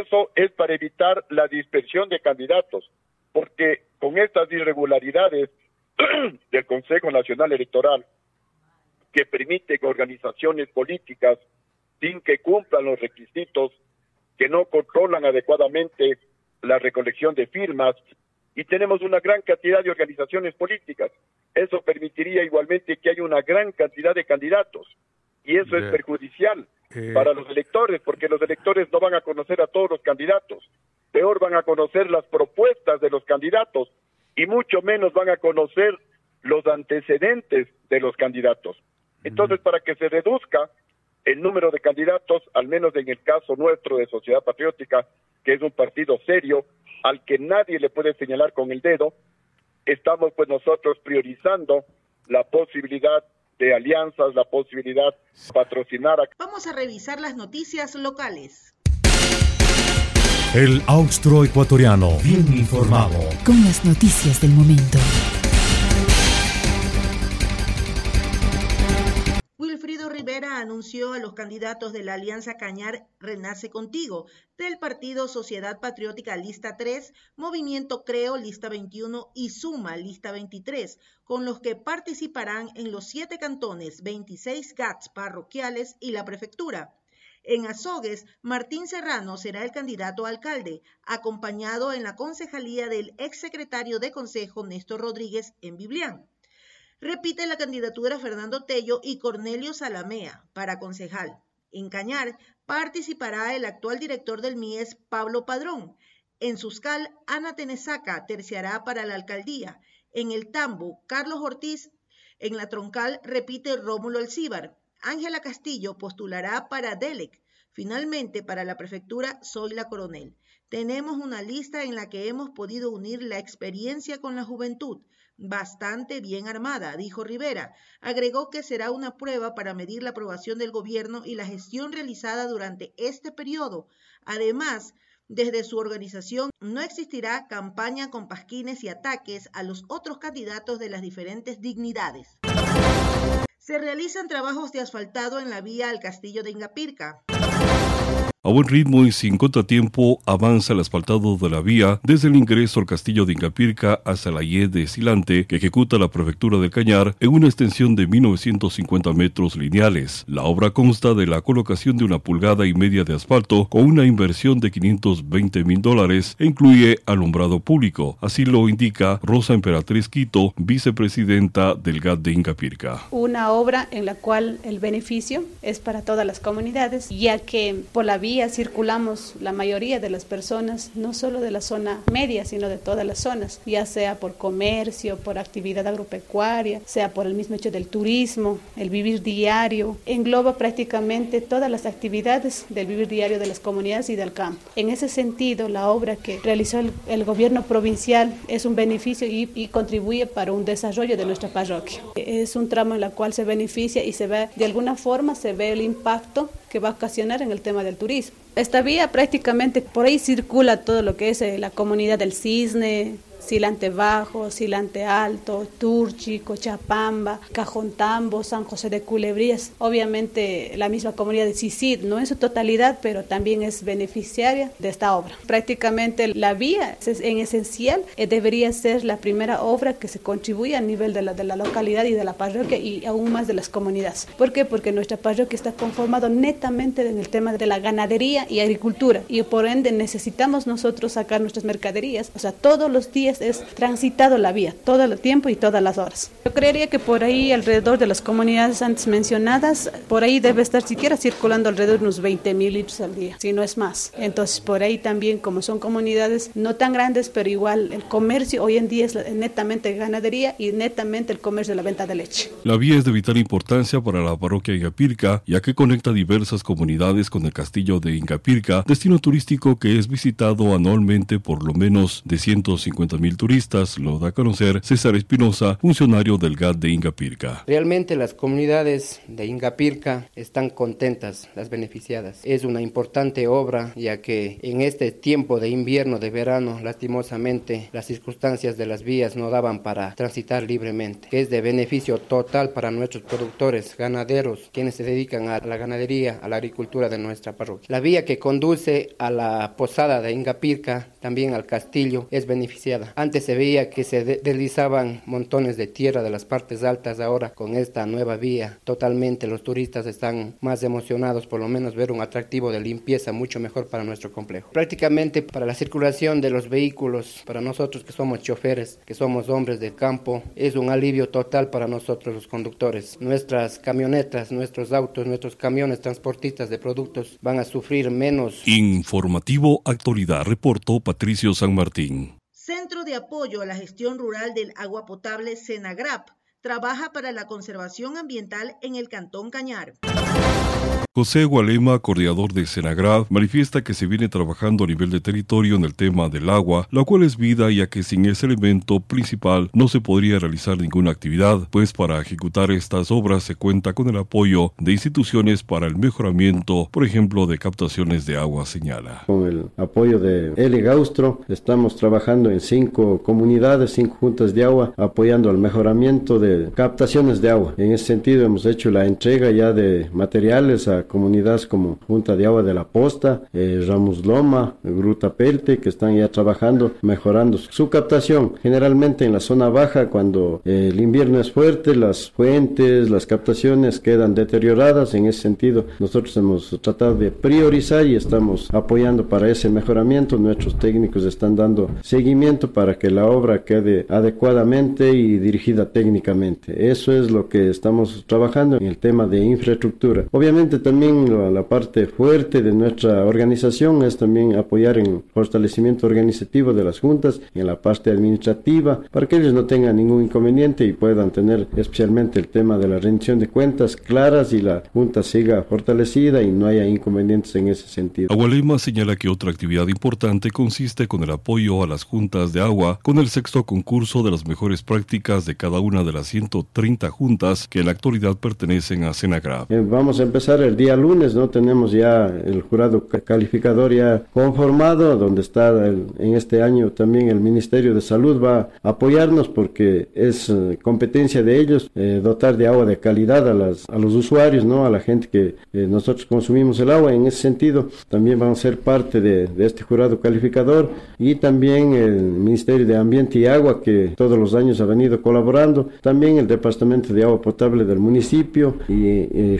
eso es para evitar la dispersión de candidatos porque con estas irregularidades del Consejo Nacional Electoral, que permite que organizaciones políticas, sin que cumplan los requisitos, que no controlan adecuadamente la recolección de firmas, y tenemos una gran cantidad de organizaciones políticas. Eso permitiría igualmente que haya una gran cantidad de candidatos, y eso es perjudicial eh. para los electores, porque los electores no van a conocer a todos los candidatos peor van a conocer las propuestas de los candidatos y mucho menos van a conocer los antecedentes de los candidatos. Entonces, para que se reduzca el número de candidatos, al menos en el caso nuestro de Sociedad Patriótica, que es un partido serio, al que nadie le puede señalar con el dedo, estamos pues nosotros priorizando la posibilidad de alianzas, la posibilidad de patrocinar. A... Vamos a revisar las noticias locales. El austroecuatoriano, bien informado. Con las noticias del momento. Anunció a los candidatos de la Alianza Cañar Renace Contigo, del Partido Sociedad Patriótica Lista 3, Movimiento Creo Lista 21 y Suma Lista 23, con los que participarán en los siete cantones, 26 GATS parroquiales y la prefectura. En Azogues, Martín Serrano será el candidato a alcalde, acompañado en la concejalía del exsecretario de Consejo Néstor Rodríguez en Biblián. Repite la candidatura Fernando Tello y Cornelio Salamea para concejal. En Cañar participará el actual director del MIES, Pablo Padrón. En Suscal, Ana Tenesaca terciará para la alcaldía. En el Tambo, Carlos Ortiz. En la Troncal repite Rómulo Alcíbar. Ángela Castillo postulará para DELEC. Finalmente, para la prefectura, soy la coronel. Tenemos una lista en la que hemos podido unir la experiencia con la juventud. Bastante bien armada, dijo Rivera. Agregó que será una prueba para medir la aprobación del gobierno y la gestión realizada durante este periodo. Además, desde su organización no existirá campaña con pasquines y ataques a los otros candidatos de las diferentes dignidades. Se realizan trabajos de asfaltado en la vía al castillo de Ingapirca. A buen ritmo y sin contratiempo avanza el asfaltado de la vía desde el ingreso al castillo de Incapirca hasta la Y de Silante que ejecuta la prefectura del Cañar en una extensión de 1950 metros lineales. La obra consta de la colocación de una pulgada y media de asfalto con una inversión de 520 mil dólares e incluye alumbrado público. Así lo indica Rosa Emperatriz Quito, vicepresidenta del GAT de Incapirca. Una obra en la cual el beneficio es para todas las comunidades, ya que por la vía circulamos la mayoría de las personas, no solo de la zona media, sino de todas las zonas, ya sea por comercio, por actividad agropecuaria, sea por el mismo hecho del turismo, el vivir diario, engloba prácticamente todas las actividades del vivir diario de las comunidades y del campo. En ese sentido, la obra que realizó el, gobierno provincial es un beneficio y, y contribuye para un desarrollo de nuestra parroquia. Es un tramo en el cual se beneficia y se ve, de alguna forma, se ve el impacto que va a ocasionar en el tema del turismo. Esta vía prácticamente por ahí circula todo lo que es eh, la comunidad del Cisne, Silante Bajo, Silante Alto, Turchi, Cochapamba, Cajontambo, San José de Culebrías. Obviamente la misma comunidad de Sisid, no en su totalidad, pero también es beneficiaria de esta obra. Prácticamente la vía en esencial eh, debería ser la primera obra que se contribuye a nivel de la, de la localidad y de la parroquia y aún más de las comunidades. ¿Por qué? Porque nuestra parroquia está conformada netamente en el tema de la ganadería y agricultura y por ende necesitamos nosotros sacar nuestras mercaderías, o sea, todos los días es transitado la vía, todo el tiempo y todas las horas. Yo creería que por ahí, alrededor de las comunidades antes mencionadas, por ahí debe estar siquiera circulando alrededor de unos 20 mil litros al día, si no es más. Entonces, por ahí también, como son comunidades no tan grandes, pero igual el comercio hoy en día es netamente ganadería y netamente el comercio de la venta de leche. La vía es de vital importancia para la parroquia Ingapirca, ya que conecta diversas comunidades con el castillo de Ingapirca, destino turístico que es visitado anualmente por lo menos de 150 mil turistas, lo da a conocer César Espinosa, funcionario del GAT de Ingapirca. Realmente las comunidades de Ingapirca están contentas, las beneficiadas. Es una importante obra, ya que en este tiempo de invierno, de verano, lastimosamente las circunstancias de las vías no daban para transitar libremente, es de beneficio total para nuestros productores, ganaderos, quienes se dedican a la ganadería, a la agricultura de nuestra parroquia. La vía que conduce a la posada de Ingapirca, también al castillo, es beneficiada. Antes se veía que se deslizaban montones de tierra de las partes altas, ahora con esta nueva vía totalmente los turistas están más emocionados por lo menos ver un atractivo de limpieza mucho mejor para nuestro complejo. Prácticamente para la circulación de los vehículos, para nosotros que somos choferes, que somos hombres del campo, es un alivio total para nosotros los conductores. Nuestras camionetas, nuestros autos, nuestros camiones transportistas de productos van a sufrir menos. Informativo Actualidad, reportó Patricio San Martín. Centro de Apoyo a la Gestión Rural del Agua Potable Senagrap trabaja para la conservación ambiental en el Cantón Cañar. José Gualema, coordinador de Senagrad, manifiesta que se viene trabajando a nivel de territorio en el tema del agua, la cual es vida ya que sin ese elemento principal no se podría realizar ninguna actividad, pues para ejecutar estas obras se cuenta con el apoyo de instituciones para el mejoramiento, por ejemplo, de captaciones de agua, señala. Con el apoyo de L. Gaustro, estamos trabajando en cinco comunidades, cinco juntas de agua, apoyando al mejoramiento de captaciones de agua. En ese sentido, hemos hecho la entrega ya de materiales a comunidades como Junta de Agua de la Posta, eh, Ramos Loma, Gruta Pelte, que están ya trabajando, mejorando su captación. Generalmente en la zona baja, cuando eh, el invierno es fuerte, las fuentes, las captaciones quedan deterioradas. En ese sentido, nosotros hemos tratado de priorizar y estamos apoyando para ese mejoramiento. Nuestros técnicos están dando seguimiento para que la obra quede adecuadamente y dirigida técnicamente. Eso es lo que estamos trabajando en el tema de infraestructura. Obviamente también también la, parte fuerte de nuestra organización es también apoyar en fortalecimiento organizativo de las juntas, en la parte administrativa, para que ellos no tengan ningún inconveniente y puedan tener especialmente el tema de la rendición de cuentas claras y la junta siga fortalecida y no haya inconvenientes en ese sentido. Agualema señala que otra actividad importante consiste con el apoyo a las juntas de agua con el sexto concurso de las mejores prácticas de cada una de las 130 juntas que en la actualidad pertenecen a Senagrab. Eh, vamos a empezar el día día lunes no tenemos ya el jurado calificador ya conformado, donde está en este año también el Ministerio de Salud va a apoyarnos porque es eh, competencia de ellos eh, dotar de agua de calidad a, las, a los usuarios, ¿no? a la gente que eh, nosotros consumimos el agua. En ese sentido, también van a ser parte de, de este jurado calificador y también el Ministerio de Ambiente y Agua que todos los años ha venido colaborando, también el Departamento de Agua Potable del municipio y,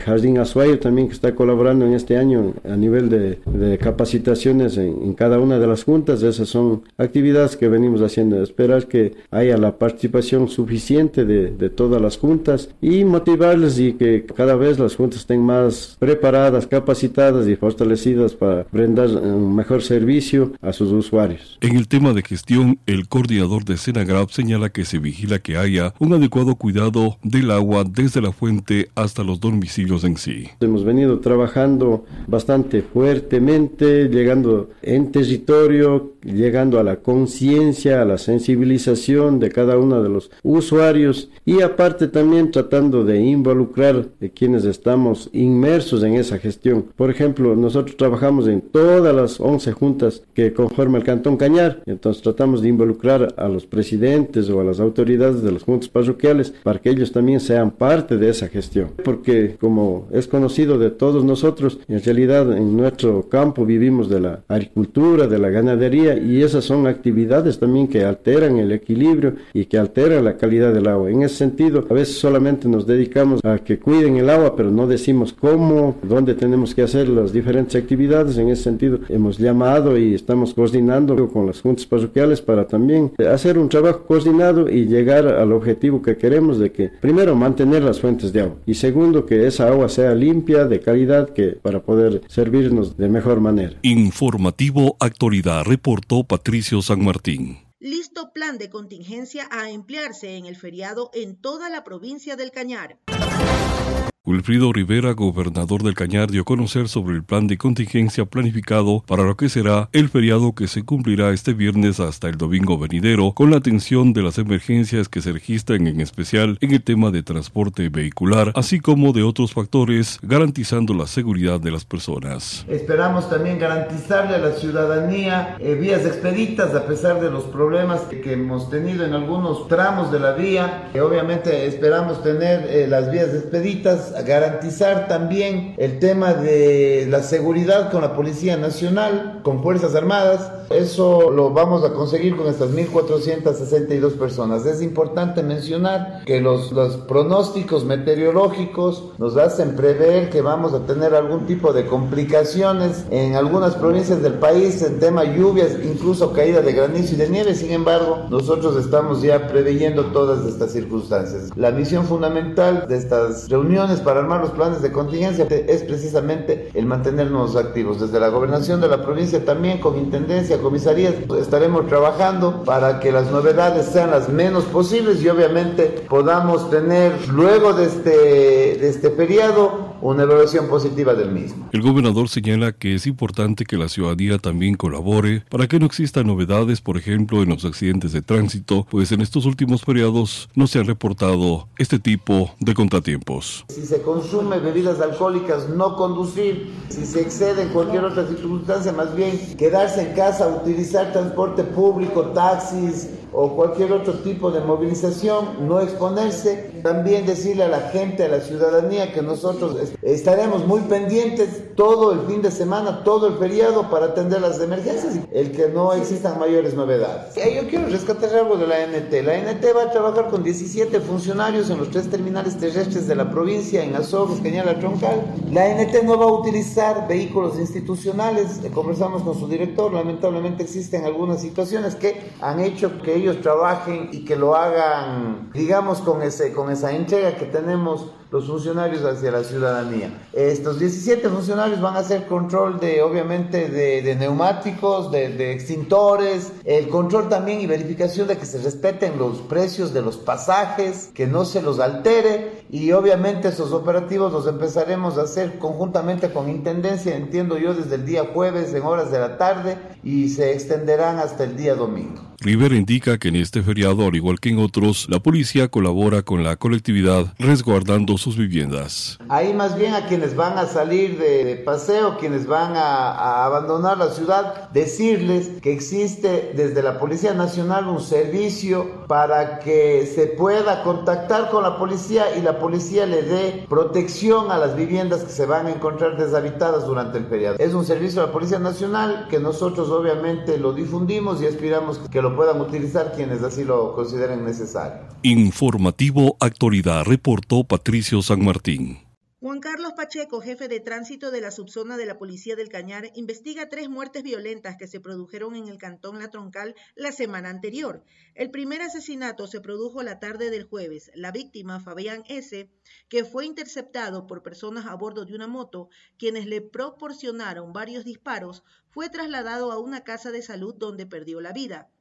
Jardín Azuayo también que está colaborando en este año a nivel de, capacitaciones en, cada una de las juntas. Esas son actividades que venimos haciendo. Esperar que haya la participación suficiente de, de todas las juntas y motivarles y que cada vez las juntas estén más preparadas, capacitadas y fortalecidas para brindar un mejor servicio a sus usuarios. En el tema de gestión, el coordinador de Senagrab señala que se vigila que haya un adecuado cuidado del agua desde la fuente hasta los domicilios en sí. Hemos venido trabajando bastante fuertemente, llegando en territorio, llegando a la conciencia, a la sensibilización de cada uno de los usuarios y aparte también tratando de involucrar a quienes estamos inmersos en esa gestión. Por ejemplo, nosotros trabajamos en todas las 11 juntas que conforman el Cantón Cañar, entonces tratamos de involucrar a los presidentes o a las autoridades de las juntas parroquiales para que ellos también sean parte de esa gestión, porque como es conocido de todos nosotros, en realidad en nuestro campo vivimos de la agricultura, de la ganadería y esas son actividades también que alteran el equilibrio y que alteran la calidad del agua. En ese sentido, a veces solamente nos dedicamos a que cuiden el agua, pero no decimos cómo, dónde tenemos que hacer las diferentes actividades. En ese sentido, hemos llamado y estamos coordinando con las juntas parroquiales para también hacer un trabajo coordinado y llegar al objetivo que queremos de que, primero, mantener las fuentes de agua y segundo, que esa agua sea limpia, de calidad, que para poder servirnos de mejor manera. Informativo Actualidad, Patricio San Martín. Listo plan de contingencia a emplearse en el feriado en toda la provincia del Cañar. Wilfrido Rivera, gobernador del Cañar, dio a conocer sobre el plan de contingencia planificado para lo que será el feriado que se cumplirá este viernes hasta el domingo venidero, con la atención de las emergencias que se registran en especial en el tema de transporte vehicular, así como de otros factores, garantizando la seguridad de las personas. Esperamos también garantizarle a la ciudadanía eh, vías expeditas a pesar de los problemas que, hemos tenido en algunos tramos de la vía. que obviamente esperamos tener eh, las vías expeditas garantizar también el tema de la seguridad con la Policía Nacional, con Fuerzas Armadas. Eso lo vamos a conseguir con estas 1.462 personas. Es importante mencionar que los, los pronósticos meteorológicos nos hacen prever que vamos a tener algún tipo de complicaciones en algunas provincias del país en tema lluvias, incluso caída de granizo y de nieve. Sin embargo, nosotros estamos ya preveyendo todas estas circunstancias. La misión fundamental de estas reuniones para armar los planes de contingencia es precisamente el mantenernos activos. Desde la gobernación de la provincia también con intendencia, comisarías, estaremos trabajando para que las novedades sean las menos posibles y obviamente podamos tener luego de este, de este feriado una evaluación positiva del mismo. El gobernador señala que es importante que la ciudadanía también colabore para que no existan novedades, por ejemplo, en los accidentes de tránsito, pues en estos últimos periodos no se han reportado este tipo de contratiempos. Si se consume bebidas alcohólicas, no conducir. Si se excede en cualquier otra circunstancia, más bien quedarse en casa, utilizar transporte público, taxis, o cualquier otro tipo de movilización, no exponerse. También decirle a la gente, a la ciudadanía, que nosotros estaremos muy pendientes todo el fin de semana, todo el feriado para atender las emergencias, el que no existan mayores novedades. Yo quiero rescatar algo de la NT. La NT va a trabajar con 17 funcionarios en los tres terminales terrestres de la provincia, en Azores, Cañala Troncal. La NT no va a utilizar vehículos institucionales. Conversamos con su director, lamentablemente existen algunas situaciones que han hecho que ellos ellos trabajen y que lo hagan, digamos, con, ese, con esa entrega que tenemos los funcionarios hacia la ciudadanía. Estos 17 funcionarios van a hacer control de, obviamente, de, neumáticos, de, de, extintores, el control también y verificación de que se respeten los precios de los pasajes, que no se los altere y obviamente esos operativos los empezaremos a hacer conjuntamente con Intendencia, entiendo yo, desde el día jueves en horas de la tarde y se extenderán hasta el día domingo. Rivera indica que en este feriado, al igual que en otros, la policía colabora con la colectividad resguardando sus viviendas. Ahí más bien a quienes van a salir de, paseo, quienes van a, a, abandonar la ciudad, decirles que existe desde la Policía Nacional un servicio para que se pueda contactar con la policía y la policía le dé protección a las viviendas que se van a encontrar deshabitadas durante el feriado. Es un servicio de la Policía Nacional que nosotros obviamente lo difundimos y aspiramos que lo puedan utilizar quienes así lo consideren necesario. Informativo Actualidad, reportó Patricio San Martín. Juan Carlos Pacheco, jefe de tránsito de la subzona de la Policía del Cañar, investiga tres muertes violentas que se produjeron en el cantón La Troncal la semana anterior. El primer asesinato se produjo la tarde del jueves. La víctima, Fabián S., que fue interceptado por personas a bordo de una moto, quienes le proporcionaron varios disparos, fue trasladado a una casa de salud donde perdió la vida.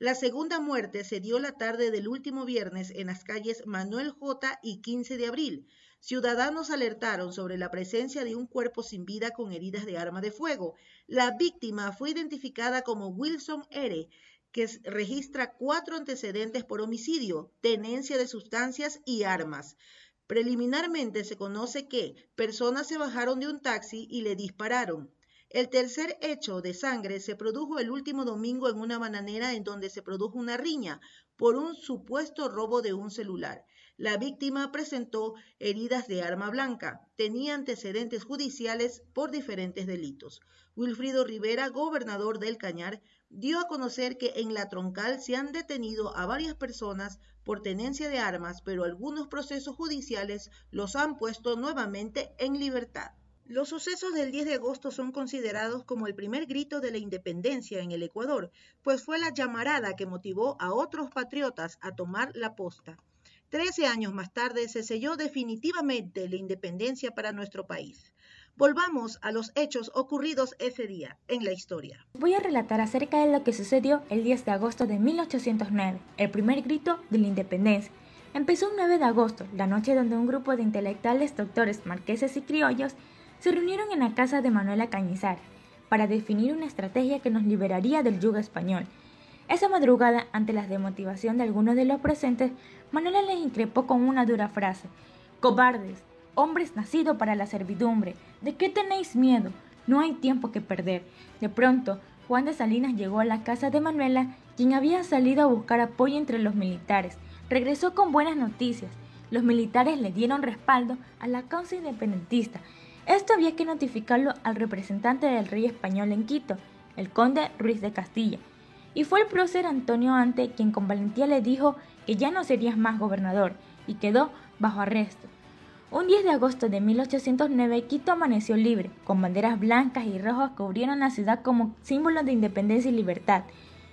La segunda muerte se dio la tarde del último viernes en las calles Manuel J. y 15 de abril. Ciudadanos alertaron sobre la presencia de un cuerpo sin vida con heridas de arma de fuego. La víctima fue identificada como Wilson R., que registra cuatro antecedentes por homicidio, tenencia de sustancias y armas. Preliminarmente se conoce que personas se bajaron de un taxi y le dispararon. El tercer hecho de sangre se produjo el último domingo en una bananera en donde se produjo una riña por un supuesto robo de un celular. La víctima presentó heridas de arma blanca. Tenía antecedentes judiciales por diferentes delitos. Wilfrido Rivera, gobernador del Cañar, dio a conocer que en la troncal se han detenido a varias personas por tenencia de armas, pero algunos procesos judiciales los han puesto nuevamente en libertad. Los sucesos del 10 de agosto son considerados como el primer grito de la independencia en el Ecuador, pues fue la llamarada que motivó a otros patriotas a tomar la posta. Trece años más tarde se selló definitivamente la independencia para nuestro país. Volvamos a los hechos ocurridos ese día en la historia. Voy a relatar acerca de lo que sucedió el 10 de agosto de 1809, el primer grito de la independencia. Empezó un 9 de agosto, la noche donde un grupo de intelectuales, doctores, marqueses y criollos se reunieron en la casa de Manuela Cañizar para definir una estrategia que nos liberaría del yugo español. Esa madrugada, ante la demotivación de algunos de los presentes, Manuela les increpó con una dura frase. Cobardes, hombres nacidos para la servidumbre, ¿de qué tenéis miedo? No hay tiempo que perder. De pronto, Juan de Salinas llegó a la casa de Manuela, quien había salido a buscar apoyo entre los militares. Regresó con buenas noticias. Los militares le dieron respaldo a la causa independentista esto había que notificarlo al representante del rey español en Quito, el conde Ruiz de Castilla, y fue el prócer Antonio Ante quien con valentía le dijo que ya no sería más gobernador y quedó bajo arresto. Un 10 de agosto de 1809 Quito amaneció libre, con banderas blancas y rojas cubrieron la ciudad como símbolo de independencia y libertad.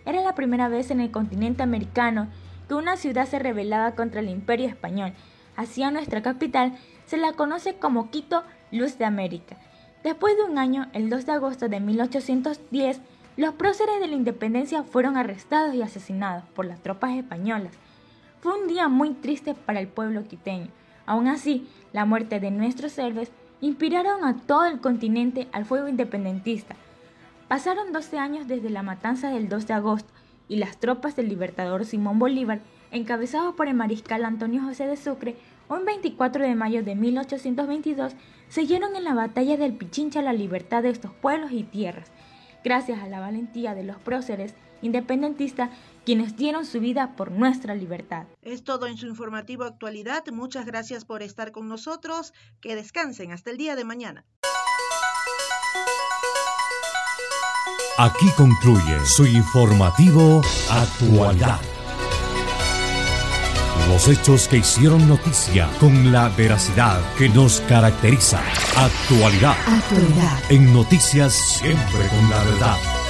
Era la primera vez en el continente americano que una ciudad se rebelaba contra el imperio español. Hacia nuestra capital se la conoce como Quito Luz de América. Después de un año, el 2 de agosto de 1810, los próceres de la independencia fueron arrestados y asesinados por las tropas españolas. Fue un día muy triste para el pueblo quiteño. Aún así, la muerte de nuestros héroes inspiraron a todo el continente al fuego independentista. Pasaron 12 años desde la matanza del 2 de agosto y las tropas del libertador Simón Bolívar, encabezados por el mariscal Antonio José de Sucre, un 24 de mayo de 1822, sellaron en la batalla del Pichincha la libertad de estos pueblos y tierras, gracias a la valentía de los próceres independentistas quienes dieron su vida por nuestra libertad. Es todo en su informativo actualidad. Muchas gracias por estar con nosotros. Que descansen hasta el día de mañana. Aquí concluye su informativo actualidad. Los hechos que hicieron noticia con la veracidad que nos caracteriza. Actualidad. Actualidad. En noticias siempre con la verdad.